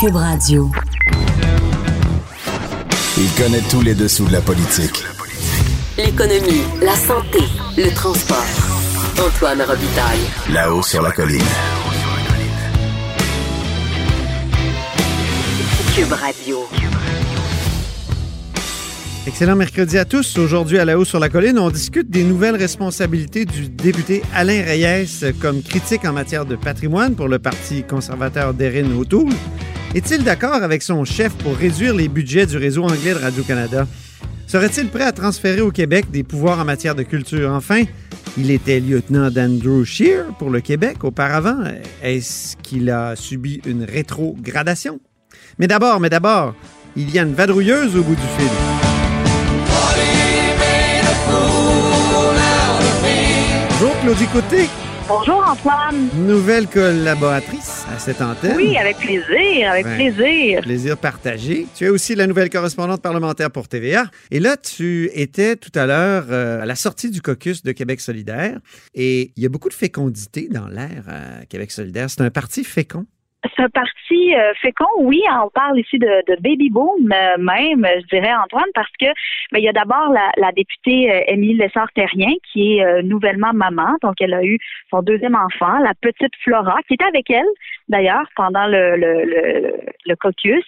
Cube Radio. Il connaît tous les dessous de la politique. L'économie, la santé, le transport. Antoine Robitaille. Là-haut sur la colline. Cube Radio. Excellent mercredi à tous. Aujourd'hui, à la haut sur la colline, on discute des nouvelles responsabilités du député Alain Reyes comme critique en matière de patrimoine pour le Parti conservateur d'Erin O'Toole. Est-il d'accord avec son chef pour réduire les budgets du réseau anglais de Radio-Canada? Serait-il prêt à transférer au Québec des pouvoirs en matière de culture? Enfin, il était lieutenant d'Andrew Shear pour le Québec auparavant. Est-ce qu'il a subi une rétrogradation? Mais d'abord, mais d'abord, il y a une vadrouilleuse au bout du fil. Bonjour Claudie Côté, Bonjour Antoine. nouvelle collaboratrice à cette antenne. Oui, avec plaisir, avec plaisir. Plaisir partagé. Tu es aussi la nouvelle correspondante parlementaire pour TVA. Et là, tu étais tout à l'heure euh, à la sortie du caucus de Québec solidaire. Et il y a beaucoup de fécondité dans l'air à Québec solidaire. C'est un parti fécond. C'est un parti euh, fécond, oui, on parle ici de, de baby boom euh, même, je dirais Antoine, parce que ben, il y a d'abord la, la députée euh, Émilie Lessard-Terrien qui est nouvellement maman, donc elle a eu son deuxième enfant, la petite Flora, qui était avec elle d'ailleurs pendant le, le, le, le caucus.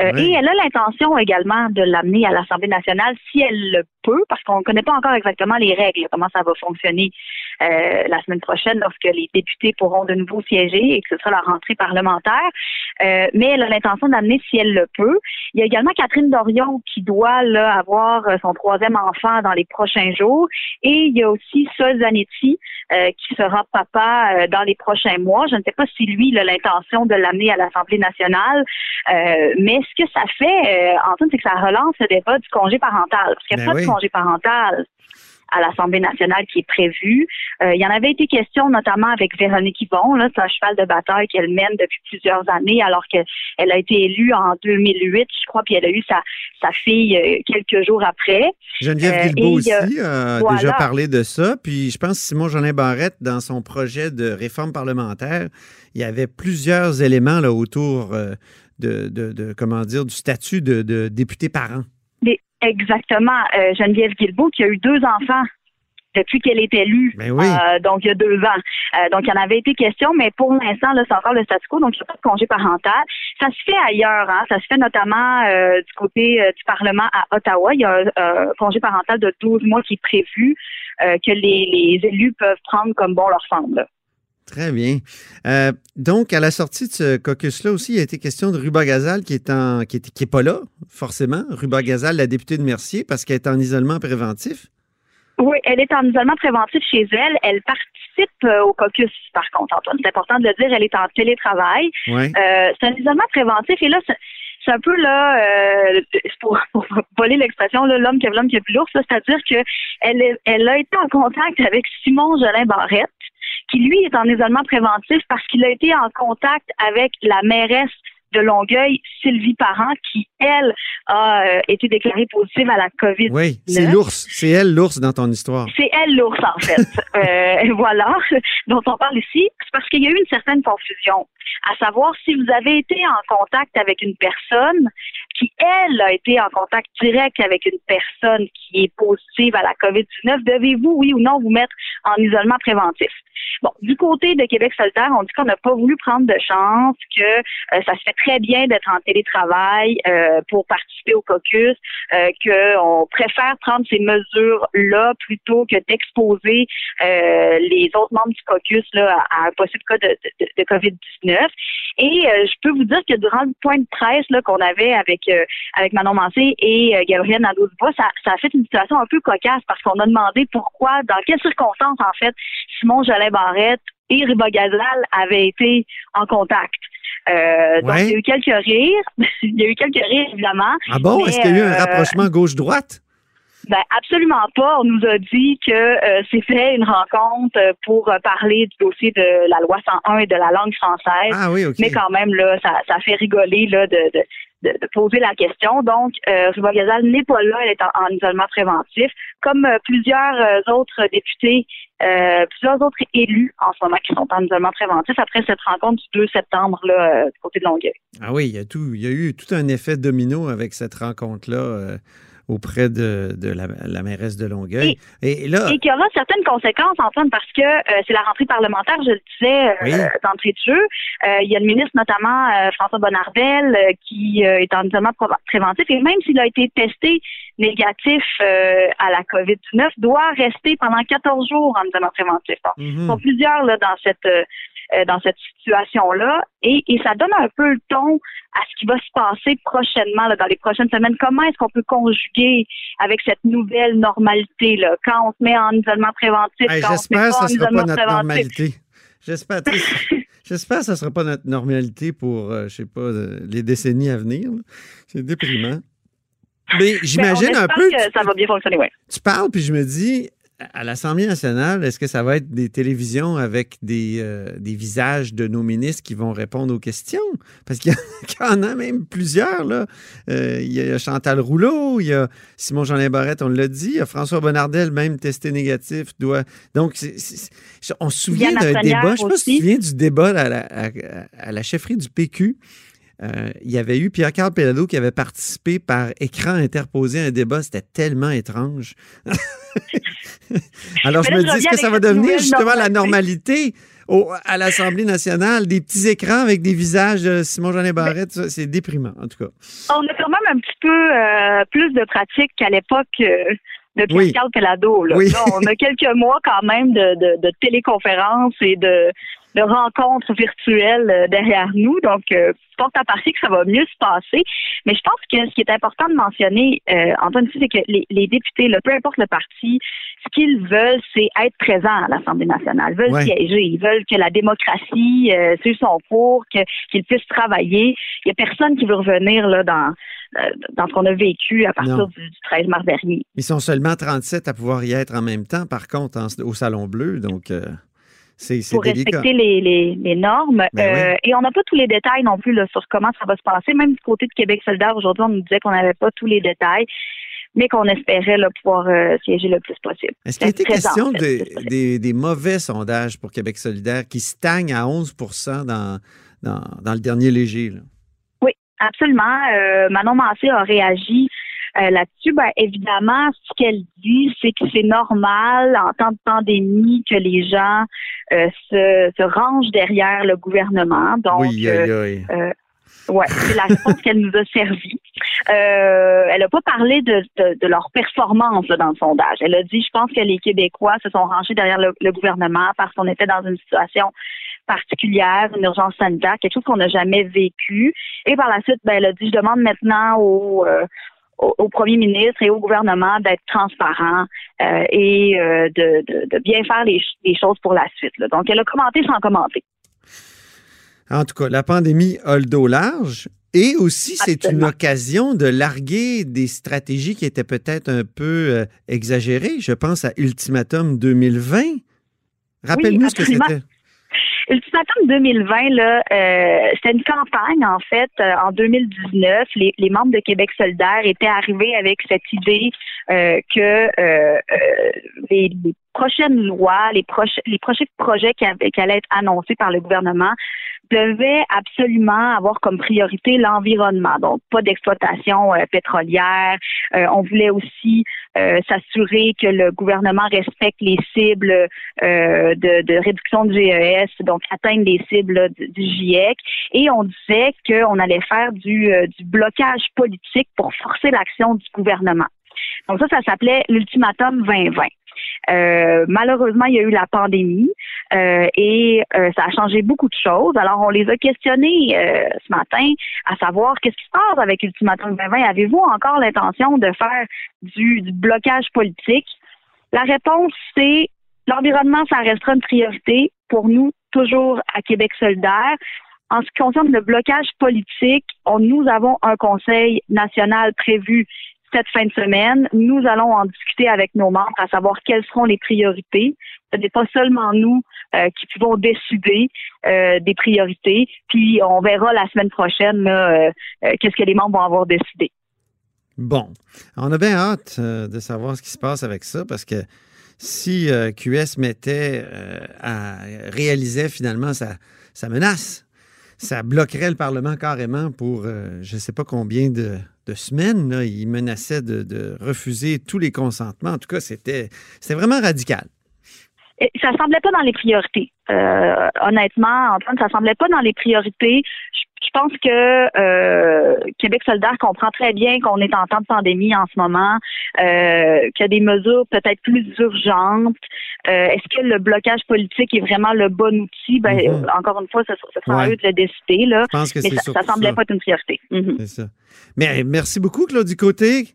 Euh, Oui. Et elle a l'intention également de l'amener à l'Assemblée nationale si elle le peut, parce qu'on ne connaît pas encore exactement les règles, comment ça va fonctionner euh, la semaine prochaine lorsque les députés pourront de nouveau siéger et que ce sera la rentrée parlementaire. Euh, mais elle a l'intention d'amener si elle le peut. Il y a également Catherine Dorion qui doit là, avoir son troisième enfant dans les prochains jours. Et il y a aussi Sol Zanetti euh, qui sera papa euh, dans les prochains mois. Je ne sais pas si lui a l'intention de l'amener à l'Assemblée nationale. Euh, mais ce que ça fait, euh, Antoine, c'est que ça relance le débat du congé parental. Parce qu'il n'y a Ben oui. Congé parental à l'Assemblée nationale qui est prévu. Euh, il y en avait été question notamment avec Véronique Yvon, là, c'est un cheval de bataille qu'elle mène depuis plusieurs années alors qu'elle a été élue en 2008, je crois, puis elle a eu sa, sa fille euh, quelques jours après. Geneviève Euh, Guilbeault euh, aussi a voilà. déjà parlé de ça. Puis je pense que Simon Jolin Barrette, dans son projet de réforme parlementaire, il y avait plusieurs éléments là, autour de, de- de- comment dire, du statut de, de député parent. Des- exactement, euh, Geneviève Guilbeault qui a eu deux enfants depuis qu'elle est élue. Ben oui. Euh, donc, il y a deux ans. Euh, donc, il y en avait été question, mais pour l'instant, là, c'est encore le statu quo, donc il n'y a pas de congé parental. Ça se fait ailleurs, hein. Ça se fait notamment euh, du côté euh, du Parlement à Ottawa. Il y a un euh, congé parental de 12 mois qui est prévu euh, que les, les élus peuvent prendre comme bon leur semble. Très bien. Euh, donc, à la sortie de ce caucus-là aussi, il a été question de Ruba Gazal qui est en, qui est, qui est pas là, forcément. Ruba Gazal, la députée de Mercier, parce qu'elle est en isolement préventif. Oui, elle est en isolement préventif chez elle. Elle participe euh, au caucus, par contre, Antoine. C'est important de le dire. Elle est en télétravail. Euh, c'est un isolement préventif. Et là, c'est, un peu là, euh, pour, pour voler l'expression, l'homme qui a l'homme qui a plus l'ours. là. C'est-à-dire que elle, elle a été en contact avec Simon Jolin Barrette, qui lui est en isolement préventif parce qu'il a été en contact avec la mairesse de Longueuil, Sylvie Parent, qui, elle, a euh, été déclarée positive à la COVID. Oui, c'est l'ours. C'est elle, l'ours, dans ton histoire. C'est elle l'ours, en fait. Euh, voilà, dont on parle ici. C'est parce qu'il y a eu une certaine confusion. À savoir, si vous avez été en contact avec une personne qui, elle, a été en contact direct avec une personne qui est positive à la COVID-19, devez-vous, oui ou non, vous mettre en isolement préventif? Bon, du côté de Québec solidaire, on dit qu'on n'a pas voulu prendre de chance, que euh, ça se fait très bien d'être en télétravail euh, pour participer au caucus, euh, qu'on préfère prendre ces mesures-là plutôt que d'exposer euh, les autres membres du caucus là, à, un possible cas de, de, de COVID-19. Et euh, je peux vous dire que durant le point de presse qu'on avait avec avec Manon Mancé et euh, Gabriel Nadeau-Dubois, ça, ça a fait une situation un peu cocasse parce qu'on a demandé pourquoi, dans quelles circonstances, en fait, Simon Jolin Barrette et Riba Gazal avaient été en contact. Euh, Donc, il y a eu quelques rires. il y a eu quelques rires, évidemment. Ah bon? Est-ce qu'il y a eu un euh, rapprochement gauche-droite? Ben absolument pas. On nous a dit que euh, fait une rencontre euh, pour euh, parler du dossier de la loi 101 et de la langue française. Ah oui, OK. Mais quand même là, ça, ça fait rigoler là de, de de, poser la question. Donc, euh, Ruba Gazal n'est pas là, elle est en, isolement préventif, comme euh, plusieurs euh, autres députés, euh, plusieurs autres élus en ce moment qui sont en isolement préventif après cette rencontre du 2 septembre là, du côté de Longueuil. Ah oui, il y a tout, il y a eu tout un effet domino avec cette rencontre-là auprès de, la, mairesse de Longueuil. Et, là, et qu'il y aura certaines conséquences, Antoine, parce que euh, c'est la rentrée parlementaire, je le disais euh, d'entrée de jeu. Euh, il y a le ministre, notamment François Bonnardel, qui est en isolement préventif, et même s'il a été testé négatif à la COVID-19, doit rester pendant 14 jours en isolement préventif. Il y sont plusieurs là, dans cette euh, dans cette situation-là. Et, ça donne un peu le ton à ce qui va se passer prochainement, dans les prochaines semaines. Comment est-ce qu'on peut conjuguer avec cette nouvelle normalité, là, quand on se met en isolement préventif, J'espère que ce ne sera pas notre normalité. J'espère. J'espère que ce ne sera pas notre normalité pour, je euh, je sais pas, euh, les décennies à venir. C'est déprimant. Mais ben, j'imagine un peu. Que ça va bien fonctionner, oui. Tu parles, puis je me dis, à l'Assemblée nationale, est-ce que ça va être des télévisions avec des, euh, des, visages de nos ministres qui vont répondre aux questions? Parce qu'il y, en a même plusieurs. Là. Euh, il y a Chantal Rouleau, il y a Simon-Jean Barrette, on l'a dit, il y a François Bonnardel, même testé négatif. Doit... Donc, on se souvient d'un débat, je ne sais pas si tu te souviens du débat à la, à la chefferie du PQ euh, il y avait eu Pierre-Carl Pelado qui avait participé par écran interposé à un débat. C'était tellement étrange. Alors, je me dis, est-ce que ça va devenir justement la normalité à l'Assemblée nationale? Des petits écrans avec des visages de Simon-Jean Barrette, c'est déprimant, en tout cas. On a quand même un petit peu euh, plus de pratique qu'à l'époque. Euh, de Pierre-Carl Pelado. on a quelques mois quand même de, de téléconférences et de, de rencontres virtuelles euh, derrière nous. Donc, euh, porte à partie que ça va mieux se passer. Mais je pense que ce qui est important de mentionner, euh, Antoine, c'est que les, les députés, peu importe le parti, ce qu'ils veulent, c'est être présents à l'Assemblée nationale. Ils veulent siéger. Ils veulent que la démocratie euh, suive son cours, qu'ils puissent travailler. Il n'y a personne qui veut revenir là dans euh, dans ce qu'on a vécu à partir du, 13 mars dernier. Ils sont seulement 37 à pouvoir y être en même temps, par contre, au Salon Bleu. Donc, euh, pour respecter les, les, normes. Ben euh, et on n'a pas tous les détails non plus là, sur comment ça va se passer. Même du côté de Québec solidaire, aujourd'hui, on nous disait qu'on n'avait pas tous les détails mais qu'on espérait là, pouvoir euh, siéger le plus possible. Est-ce qu'il était question des, des, mauvais sondages pour Québec solidaire qui stagnent à 11 dans, dans, dans le dernier léger? Là? Oui, absolument. Euh, Manon Massé a réagi euh, là-dessus, ben, évidemment, ce qu'elle dit, c'est que c'est normal en temps de pandémie que les gens euh, se, se, rangent derrière le gouvernement. Donc, oui, euh, ouais, c'est la réponse qu'elle nous a servi. elle n'a pas parlé de, de, leur performance dans le sondage. Elle a dit, je pense que les Québécois se sont rangés derrière le, le gouvernement parce qu'on était dans une situation particulière, une urgence sanitaire, quelque chose qu'on n'a jamais vécu. Et par la suite, ben, elle a dit, je demande maintenant aux, au, premier ministre et au gouvernement d'être transparent euh, et euh, de, bien faire les, choses pour la suite. Donc, elle a commenté sans commenter. En tout cas, la pandémie a le dos large. Et aussi, c'est une occasion de larguer des stratégies qui étaient peut-être un peu euh, exagérées. Je pense à Ultimatum 2020. Rappelle-nous ce que c'était. Ultimatum 2020, là, euh, c'était une campagne, en fait, euh, en 2019. Les, les, membres de Québec solidaire étaient arrivés avec cette idée euh, que euh, euh, les, les, prochaines lois, les, proches, les prochains projets qui, qui allaient être annoncés par le gouvernement devait absolument avoir comme priorité l'environnement. Donc, pas d'exploitation euh, pétrolière. Euh, on voulait aussi euh, s'assurer que le gouvernement respecte les cibles de, de, réduction de GES, donc atteindre les cibles du, GIEC. Et on disait qu'on allait faire du, du blocage politique pour forcer l'action du gouvernement. Donc ça, ça s'appelait l'ultimatum 2020. Euh, malheureusement, il y a eu la pandémie euh, et euh, ça a changé beaucoup de choses. Alors, on les a questionnés ce matin à savoir qu'est-ce qui se passe avec Ultimatum 2020. Avez-vous encore l'intention de faire du, blocage politique? La réponse, c'est l'environnement, ça restera une priorité pour nous, toujours à Québec solidaire. En ce qui concerne le blocage politique, nous avons un conseil national prévu cette fin de semaine, nous allons en discuter avec nos membres à savoir quelles seront les priorités. Ce n'est pas seulement nous euh, qui pouvons décider euh, des priorités. Puis on verra la semaine prochaine euh, qu'est-ce que les membres vont avoir décidé. Bon, on a bien hâte de savoir ce qui se passe avec ça parce que si QS mettait à réaliser finalement sa, sa menace ça bloquerait le Parlement carrément pour je ne sais pas combien de, semaines. Là. Il menaçait de, refuser tous les consentements. En tout cas, c'était vraiment radical. Ça ne semblait pas dans les priorités. Euh, honnêtement, Antoine, ça semblait pas dans les priorités. Je, pense que euh, Québec solidaire comprend très bien qu'on est en temps de pandémie en ce moment, euh, qu'il y a des mesures peut-être plus urgentes. Est-ce que le blocage politique est vraiment le bon outil? Ben, mhm. Encore une fois, ce, sera à eux de le décider. Là. Je pense que Mais ça, ne semblait pas être une priorité. Mhm. C'est ça. Mais merci beaucoup, Claudie Côté.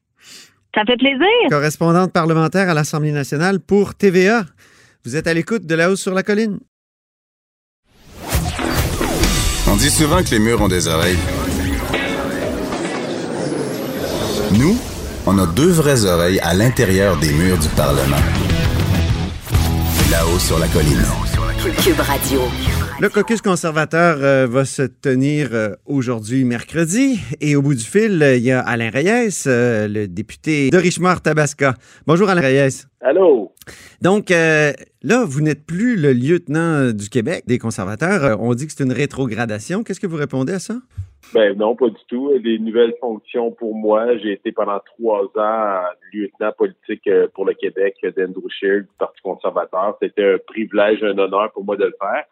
Ça fait plaisir. Correspondante parlementaire à l'Assemblée nationale pour TVA. Vous êtes à l'écoute de La Hausse sur la Colline. On dit souvent que les murs ont des oreilles. Nous, on a deux vraies oreilles à l'intérieur des murs du Parlement. Là-haut sur la colline. Cube Radio. Le caucus conservateur euh, va se tenir euh, aujourd'hui, mercredi. Et au bout du fil, il y a Alain Reyes, euh, le député de Richemont-Tabasca. Bonjour, Alain Reyes. Allô? Donc, là, vous n'êtes plus le lieutenant du Québec des conservateurs. on dit que c'est une rétrogradation. Qu'est-ce que vous répondez à ça? Ben non, pas du tout. Des nouvelles fonctions pour moi. J'ai été pendant trois ans lieutenant politique pour le Québec d'Andrew Scheer du Parti conservateur. C'était un privilège, un honneur pour moi de le faire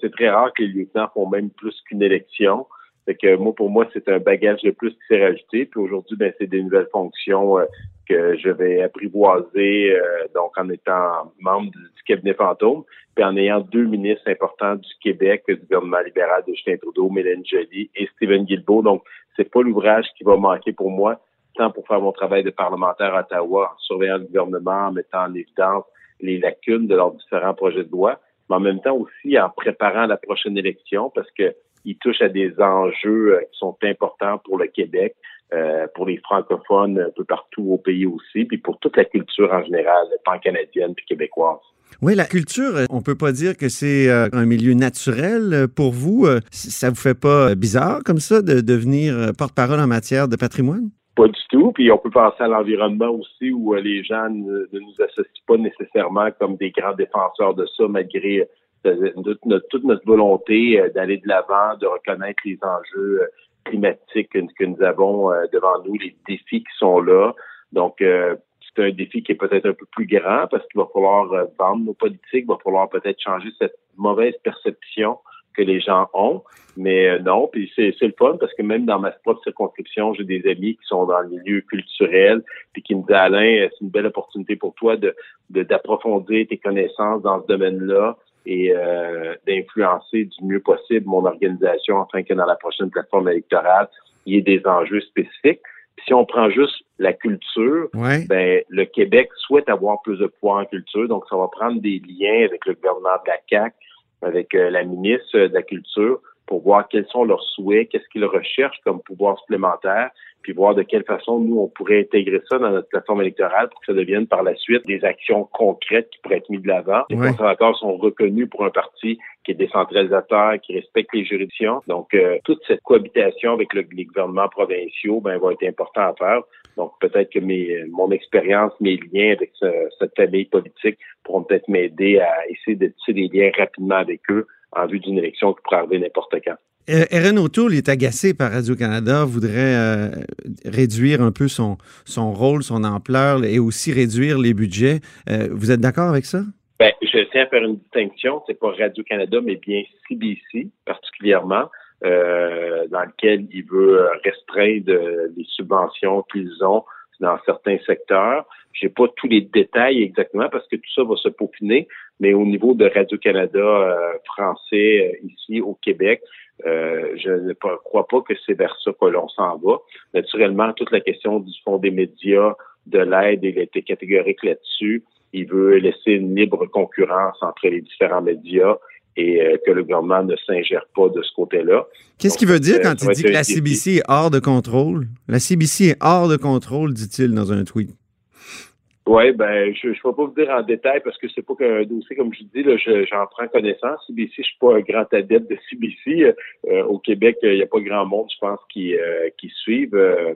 c'est très rare que les lieutenants font même plus qu'une élection. Fait moi, pour moi, c'est un bagage de plus qui s'est rajouté. Puis aujourd'hui, ben, c'est des nouvelles fonctions euh, que je vais apprivoiser, euh, donc en étant membre du, cabinet fantôme, puis en ayant deux ministres importants du Québec, du gouvernement libéral de Justin Trudeau, Mélène Joly et Stephen Guilbeault. Donc, c'est pas l'ouvrage qui va manquer pour moi, tant pour faire mon travail de parlementaire à Ottawa, en surveillant le gouvernement, en mettant en évidence les lacunes de leurs différents projets de loi, mais en même temps aussi en préparant la prochaine élection parce que il touche à des enjeux euh, qui sont importants pour le Québec, euh, pour les francophones un peu partout au pays aussi, puis pour toute la culture en général, pan-canadienne puis québécoise. Oui, la culture, euh, on peut pas dire que c'est un milieu naturel pour vous. Ça vous fait pas bizarre comme ça de devenir porte-parole en matière de patrimoine? Pas du tout. Puis on peut penser à l'environnement aussi où euh, les gens ne, nous associent pas nécessairement comme des grands défenseurs de ça, malgré euh, toute, notre, volonté euh, d'aller de l'avant, de reconnaître les enjeux climatiques que, nous avons devant nous, les défis qui sont là. Donc, c'est un défi qui est peut-être un peu plus grand parce qu'il va falloir vendre nos politiques, il va falloir peut-être changer cette mauvaise perception que les gens ont. Mais euh, non, puis c'est, c'est le fun parce que même dans ma propre circonscription, j'ai des amis qui sont dans le milieu culturel puis qui me disent Alain, c'est une belle opportunité pour toi de, d'approfondir tes connaissances dans ce domaine-là et euh, d'influencer du mieux possible mon organisation afin que dans la prochaine plateforme électorale, il y ait des enjeux spécifiques. si on prend juste la culture, ben le Québec souhaite avoir plus de poids en culture, donc ça va prendre des liens avec le gouvernement de la CAQ avec euh, la ministre de la Culture pour voir quels sont leurs souhaits, qu'est-ce qu'ils recherchent comme pouvoir supplémentaire, puis voir de quelle façon nous, on pourrait intégrer ça dans notre plateforme électorale pour que ça devienne par la suite des actions concrètes qui pourraient être mises de l'avant. Les conservateurs sont reconnus pour un parti qui est décentralisateur, qui respecte les juridictions. Donc, euh, toute cette cohabitation avec le, les gouvernements provinciaux ben, va être important à faire. Donc, peut-être que mes, mon expérience, mes liens avec cette famille politique pourront peut-être m'aider à essayer de tisser des liens rapidement avec eux en vue d'une élection qui pourrait arriver n'importe quand. Erin O'Toole est agacé par Radio-Canada, voudrait euh, réduire un peu son, son rôle, son ampleur et aussi réduire les budgets. Euh, vous êtes d'accord avec ça? Ben, je tiens à faire une distinction. C'est pas Radio-Canada, mais bien CBC particulièrement, euh, dans lequel il veut restreindre les subventions qu'ils ont dans certains secteurs. J'ai pas tous les détails exactement parce que tout ça va se peaufiner, mais au niveau de Radio-Canada euh, français euh, ici au Québec, euh, je ne crois pas que c'est vers ça que l'on s'en va. Naturellement, toute la question du fond des médias, de l'aide, il a été catégorique là-dessus. Il veut laisser une libre concurrence entre les différents médias et euh, que le gouvernement ne s'ingère pas de ce côté-là. Qu'est-ce qu'il veut dire quand il dit que la CBC est hors de contrôle? La CBC est hors de contrôle, dit-il dans un tweet. Oui, ben, je ne vais pas vous dire en détail parce que c'est pas qu'un dossier, comme je dis, là, j'en prends connaissance. CBC, je suis pas un grand adepte de CBC. Euh, au Québec, il n'y a pas grand monde, je pense, qui, euh, qui suivent euh,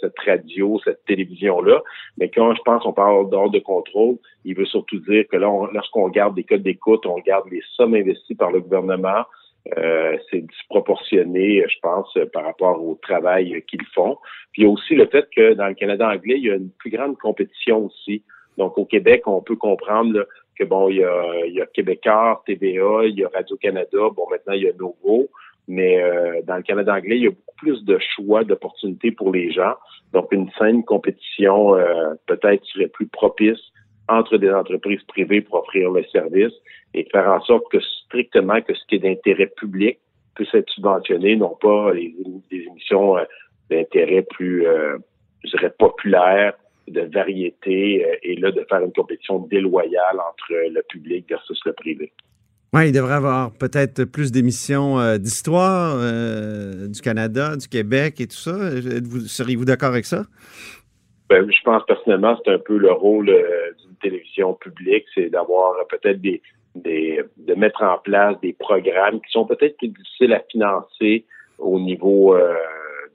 cette radio, cette télévision-là. Mais quand je pense on parle d'ordre de contrôle, il veut surtout dire que là, lorsqu'on regarde des codes d'écoute, on regarde les sommes investies par le gouvernement, euh, c'est disproportionné, je pense, par rapport au travail qu'ils font. Puis il y a aussi le fait que dans le Canada anglais, il y a une plus grande compétition aussi. Donc au Québec, on peut comprendre que bon, il y a, il y a Québécois, TVA, il y a Radio-Canada, bon maintenant il y a Novo, mais euh, dans le Canada anglais, il y a beaucoup plus de choix, d'opportunités pour les gens. Donc une saine compétition euh, peut-être serait plus propice entre des entreprises privées pour offrir le service et faire en sorte que strictement que ce qui est d'intérêt public puisse être subventionné, non pas les, émissions euh, d'intérêt plus, euh, je dirais, populaires, de variété, euh, et là, de faire une compétition déloyale entre le public versus le privé. Oui, il devrait y avoir peut-être plus d'émissions d'histoire du Canada, du Québec et tout ça. Seriez-vous d'accord avec ça? Ben, je pense personnellement, c'est un peu le rôle d'une télévision publique, c'est d'avoir peut-être des, de mettre en place des programmes qui sont peut-être plus difficiles à financer au niveau euh,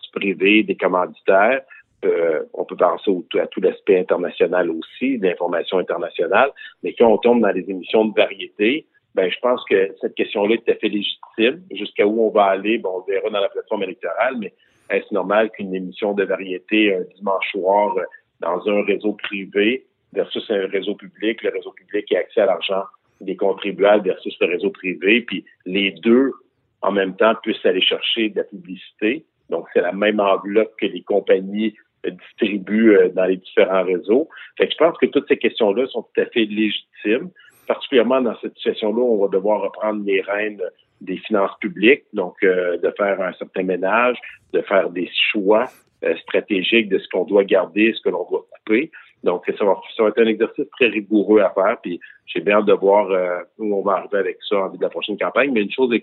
du privé, des commanditaires. Euh, on peut penser à tout l'aspect international aussi, d'information internationale, mais quand on tombe dans les émissions de variété, ben je pense que cette question-là est tout à fait légitime. Jusqu'à où on va aller, bon, on verra dans la plateforme électorale, mais est-ce normal qu'une émission de variété un dimanche soir euh, dans un réseau privé versus un réseau public, le réseau public qui a accès à l'argent des contribuables versus le réseau privé, puis les deux, en même temps, puissent aller chercher de la publicité. Donc, c'est la même enveloppe que les compagnies distribuent euh, dans les différents réseaux. Fait que je pense que toutes ces questions-là sont tout à fait légitimes, particulièrement dans cette situation-là où on va devoir reprendre les rênes des finances publiques, donc euh, de faire un certain ménage, de faire des choix euh, stratégiques de ce qu'on doit garder, ce que l'on doit couper. Donc, ça va, ça va être un exercice très rigoureux à faire. Puis, j'ai bien hâte de voir euh, où on va arriver avec ça en vue de la prochaine campagne. Mais une chose est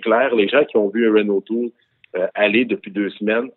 claire, les gens qui ont vu Renault Tour euh, aller depuis deux semaines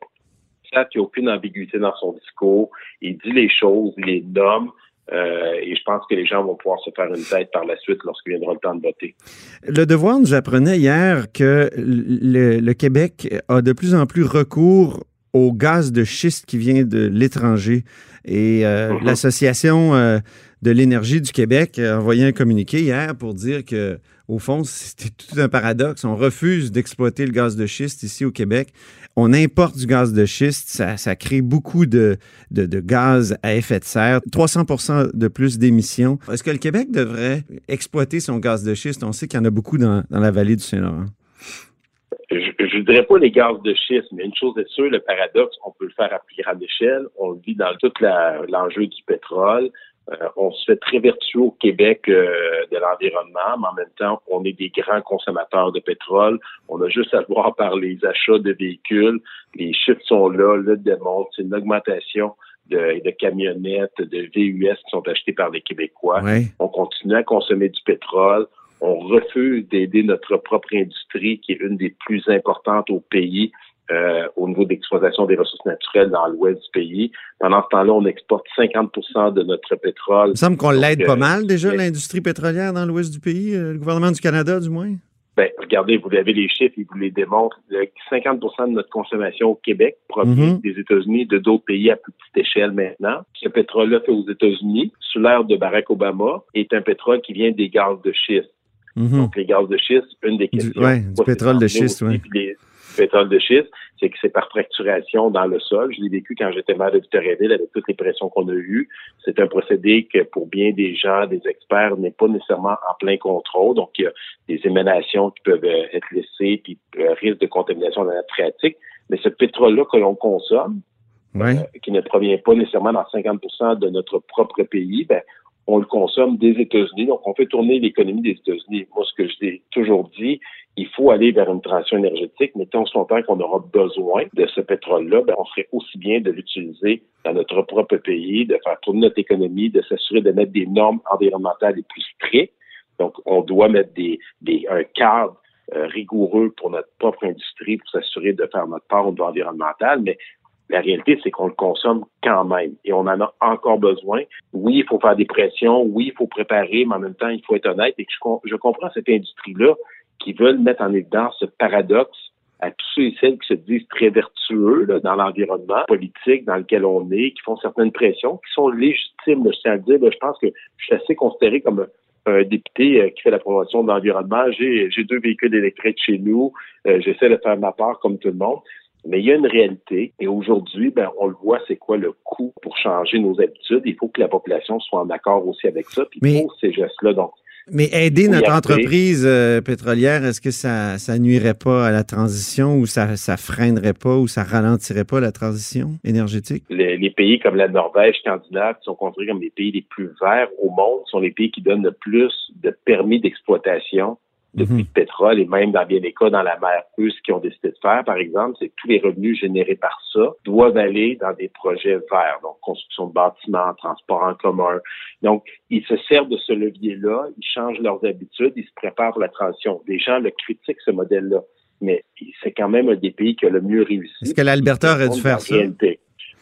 savent qu'il n'y a aucune ambiguïté dans son discours. Il dit les choses, il les nomme. Euh, et je pense que les gens vont pouvoir se faire une tête par la suite lorsqu'il viendra le temps de voter. Le Devoir nous apprenait hier que le Québec a de plus en plus recours au gaz de schiste qui vient de l'étranger. Et euh, mhm. l'Association euh, de l'énergie du Québec a envoyé un communiqué hier pour dire que, au fond, c'était tout un paradoxe. On refuse d'exploiter le gaz de schiste ici au Québec. On importe du gaz de schiste. Ça, crée beaucoup de, de, gaz à effet de serre, 300% de plus d'émissions. Est-ce que le Québec devrait exploiter son gaz de schiste? On sait qu'il y en a beaucoup dans, dans la vallée du Saint-Laurent je ne dirais pas les gaz de schiste, mais une chose est sûre, le paradoxe, on peut le faire à plus grande échelle. On le vit dans tout l'enjeu du pétrole. Euh, on se fait très vertueux au Québec euh, de l'environnement, mais en même temps, on est des grands consommateurs de pétrole. On a juste à voir par les achats de véhicules. Les chiffres sont là, le démontrent. C'est une augmentation de, de, camionnettes, de VUS qui sont achetés par les Québécois. On continue à consommer du pétrole on refuse d'aider notre propre industrie, qui est une des plus importantes au pays euh, au niveau d'exploitation des ressources naturelles dans l'ouest du pays. Pendant ce temps-là, on exporte 50% de notre pétrole. Il me semble qu'on l'aide pas euh, mal déjà, l'industrie pétrolière dans l'ouest du pays, euh, le gouvernement du Canada du moins? Ben, regardez, vous avez les chiffres, ils vous les démontrent. 50% de notre consommation au Québec provient mm-hmm. des États-Unis, de d'autres pays à plus petite échelle maintenant. Ce pétrole-là fait aux États-Unis, sous l'ère de Barack Obama, est un pétrole qui vient des gaz de schiste. Mhm. Donc, les gaz de schiste, une des questions. Oui, du pétrole de schiste, oui. pétrole de schiste, c'est que c'est par fracturation dans le sol. Je l'ai vécu quand j'étais maire de Victoriaville avec toutes les pressions qu'on a eues. C'est un procédé que pour bien des gens, des experts, n'est pas nécessairement en plein contrôle. Donc, il y a des émanations qui peuvent euh, être laissées, puis euh, risque de contamination dans la pratique. Mais ce pétrole-là que l'on consomme, euh, qui ne provient pas nécessairement dans 50% de notre propre pays, ben, on le consomme des États-Unis. Donc, on fait tourner l'économie des États-Unis. Moi, ce que je l'ai toujours dit, il faut aller vers une transition énergétique, mais tant longtemps qu'on aura besoin de ce pétrole-là, ben, on serait aussi bien de l'utiliser dans notre propre pays, de faire tourner notre économie, de s'assurer de mettre des normes environnementales les plus strictes. Donc, on doit mettre des, des un cadre euh, rigoureux pour notre propre industrie pour s'assurer de faire notre part au niveau environnemental, mais la réalité, c'est qu'on le consomme quand même et on en a encore besoin. Oui, il faut faire des pressions, oui, il faut préparer, mais en même temps, il faut être honnête et je, je comprends cette industrie-là qui veulent mettre en évidence ce paradoxe à tous ceux et celles qui se disent très vertueux dans l'environnement politique dans lequel on est, qui font certaines pressions, qui sont légitimes. je tiens à dire, je pense que je suis assez considéré comme un député euh, qui fait la promotion de l'environnement. J'ai, deux véhicules électriques chez nous. Euh, j'essaie de faire ma part comme tout le monde. Mais il y a une réalité. Et aujourd'hui, ben, on le voit, c'est quoi le coût pour changer nos habitudes. Il faut que la population soit en accord aussi avec ça. Puis pour ces gestes-là, donc, mais aider notre entreprise euh, pétrolière, est-ce que ça, ça nuirait pas à la transition ou ça, ça freinerait pas ou ça ralentirait pas la transition énergétique? Les, les pays comme la Norvège, Scandinave, qui sont considérés comme les pays les plus verts au monde, sont les pays qui donnent le plus de permis d'exploitation de mhm. pétrole et même dans bien des cas dans la mer Russe qui ont décidé de faire, par exemple, c'est que tous les revenus générés par ça doivent aller dans des projets verts, donc construction de bâtiments, transport en commun. Donc, ils se servent de ce levier-là, ils changent leurs habitudes, ils se préparent pour la transition. Des gens le critiquent, ce modèle-là, mais c'est quand même un des pays qui a le mieux réussi. Est-ce que l'Alberta aurait dû faire ça?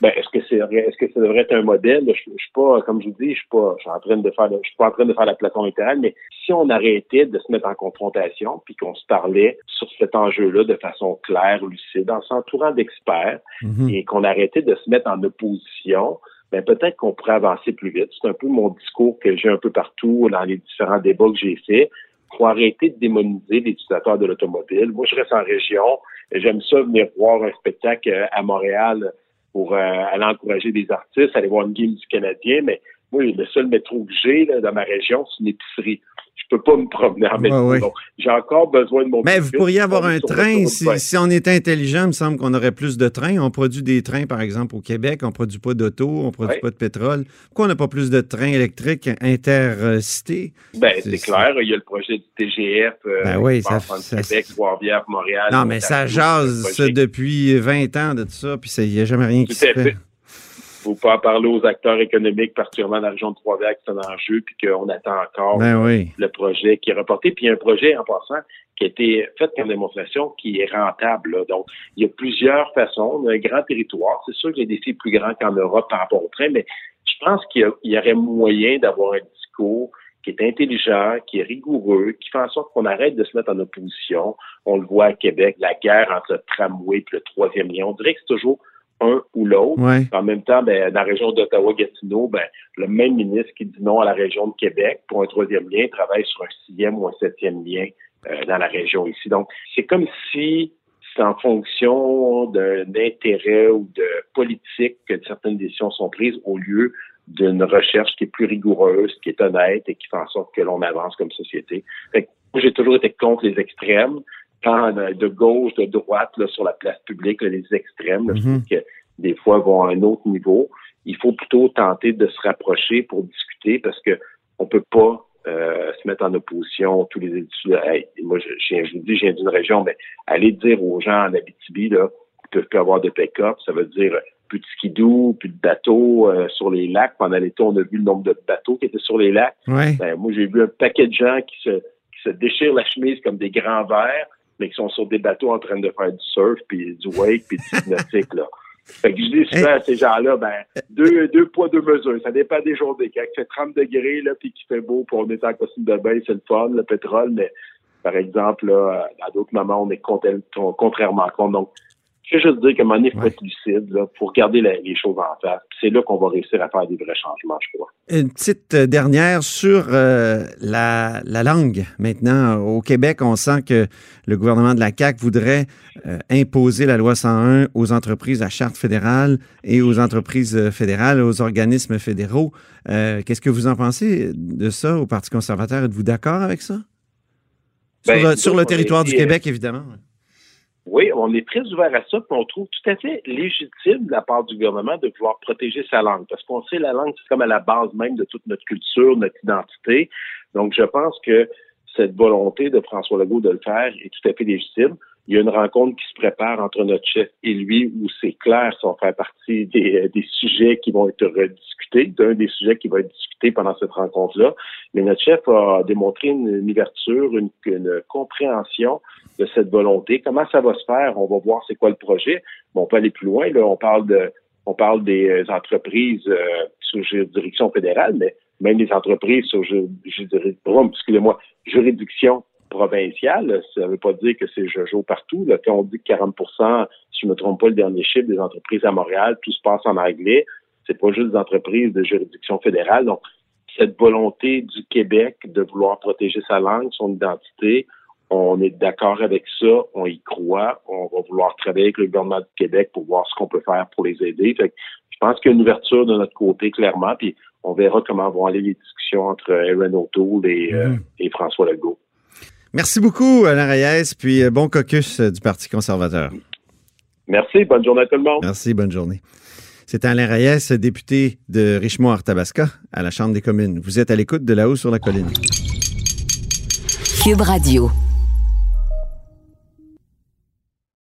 Ben, est-ce que c'est est-ce que ça devrait être un modèle? Je, je, suis pas, comme je vous dis, je suis pas, je suis en train de faire, je suis pas en train de faire la platon littérale, mais si on arrêtait de se mettre en confrontation, puis qu'on se parlait sur cet enjeu-là de façon claire, lucide, en s'entourant d'experts, mhm. et qu'on arrêtait de se mettre en opposition, ben peut-être qu'on pourrait avancer plus vite. C'est un peu mon discours que j'ai un peu partout dans les différents débats que j'ai faits. Faut arrêter de démoniser les utilisateurs de l'automobile. Moi, je reste en région. J'aime ça venir voir un spectacle à Montréal pour euh, aller encourager des artistes, aller voir une game du Canadien, mais moi, le seul métro que j'ai dans ma région, c'est une épicerie je peux pas me promener en métro. J'ai encore besoin de mon Mais vous pourriez avoir un train. Si, on était intelligent, il me semble qu'on aurait plus de trains. On produit des trains, par exemple, au Québec. On produit pas d'auto, on produit pas de pétrole. Pourquoi on n'a pas plus de trains électriques intercités? Ben, c'est clair. Il y a le projet du TGF. Euh, ben oui, ça, Québec, Trois-Rivières, Montréal. Non, mais ça jase depuis 20 ans de tout ça, puis il n'y a jamais rien qui se fait faut pas parler aux acteurs économiques, particulièrement dans la région de Trois-Rivières, qui sont en jeu, puis qu'on attend encore ben le projet qui est reporté. Puis il y a un projet, en passant, qui a été fait comme démonstration qui est rentable. Donc, il y a plusieurs façons. On a un grand territoire. C'est sûr qu'il y a des défis plus grands qu'en Europe par rapport au train, mais je pense qu'il y, aurait moyen d'avoir un discours qui est intelligent, qui est rigoureux, qui fait en sorte qu'on arrête de se mettre en opposition. On le voit à Québec, la guerre entre le tramway et le troisième lien. On dirait que c'est toujours un ou l'autre. En même temps, ben, dans la région d'Ottawa-Gatineau, ben, le même ministre qui dit non à la région de Québec pour un troisième lien travaille sur un sixième ou un septième lien euh, dans la région ici. Donc, c'est comme si c'est en fonction d'un intérêt ou de politique que certaines décisions sont prises au lieu d'une recherche qui est plus rigoureuse, qui est honnête et qui fait en sorte que l'on avance comme société. j'ai toujours été contre les extrêmes tant de gauche, de droite là, sur la place publique, les extrêmes, mhm. que des fois vont à un autre niveau. Il faut plutôt tenter de se rapprocher pour discuter parce que on peut pas euh, se mettre en opposition tous les études. moi, je, je, vous dis, je viens d'une région, mais aller dire aux gens en Abitibi là, qu'ils peuvent plus avoir de pick-up, ça veut dire plus de skidoo, plus de bateaux euh, sur les lacs. Pendant l'été, on a vu le nombre de bateaux qui étaient sur les lacs. Ben, moi, j'ai vu un paquet de gens qui se, qui se déchirent la chemise comme des grands verres mais qui sont sur des bateaux en train de faire du surf, puis du wake, puis du nautique, là. Fait que je dis souvent à ces gens-là, ben, deux, deux poids, deux mesures. Ça dépend des journées. Quand il fait 30 degrés, là, puis qu'il fait beau, pour on est en costume de bain, c'est le fun, le pétrole, mais par exemple, là, à d'autres moments, on est contrairement compte. Donc, je veux juste dire qu'à un moment donné, il faut être lucide, pour regarder les choses en face. C'est là qu'on va réussir à faire des vrais changements, je crois. Une petite euh, dernière sur euh, la, la, langue. Maintenant, au Québec, on sent que le gouvernement de la CAQ voudrait euh, imposer la loi 101 aux entreprises à charte fédérale et aux entreprises fédérales, aux organismes fédéraux. Qu'est-ce que vous en pensez de ça au Parti conservateur? Êtes-vous d'accord avec ça? sur ben, le, sur le territoire du Québec, évidemment. Oui, on est très ouvert à ça, puis on trouve tout à fait légitime de la part du gouvernement de vouloir protéger sa langue, parce qu'on sait la langue, c'est comme à la base même de toute notre culture, notre identité. Donc, je pense que cette volonté de François Legault de le faire est tout à fait légitime. Il y a une rencontre qui se prépare entre notre chef et lui où c'est clair, ça va faire partie des, des sujets qui vont être rediscutés, d'un des sujets qui va être discuté pendant cette rencontre-là. Mais notre chef a démontré une, ouverture, une, compréhension de cette volonté. Comment ça va se faire? On va voir c'est quoi le projet. On peut aller plus loin. Là, on parle de on parle des entreprises euh, sous juridiction fédérale, mais même les entreprises sous excusez-moi, juridiction provinciale, ça ne veut pas dire que c'est jojo partout. Là. Quand on dit que 40 si je ne me trompe pas, le dernier chiffre des entreprises à Montréal, tout se passe en anglais. C'est pas juste des entreprises de juridiction fédérale. Donc, cette volonté du Québec de vouloir protéger sa langue, son identité, on est d'accord avec ça, on y croit, on va vouloir travailler avec le gouvernement du Québec pour voir ce qu'on peut faire pour les aider. Fait je pense qu'il y a une ouverture de notre côté, clairement, puis on verra comment vont aller les discussions entre Aaron O'Toole et, euh, et François Legault. Merci beaucoup, Alain Reyes, puis euh, bon caucus euh, du Parti conservateur. Merci, bonne journée à tout le monde. Merci, bonne journée. C'est Alain Reyes, député de Richemont-Arthabasca à la Chambre des communes. Vous êtes à l'écoute de là-haut sur la colline. Cube Radio.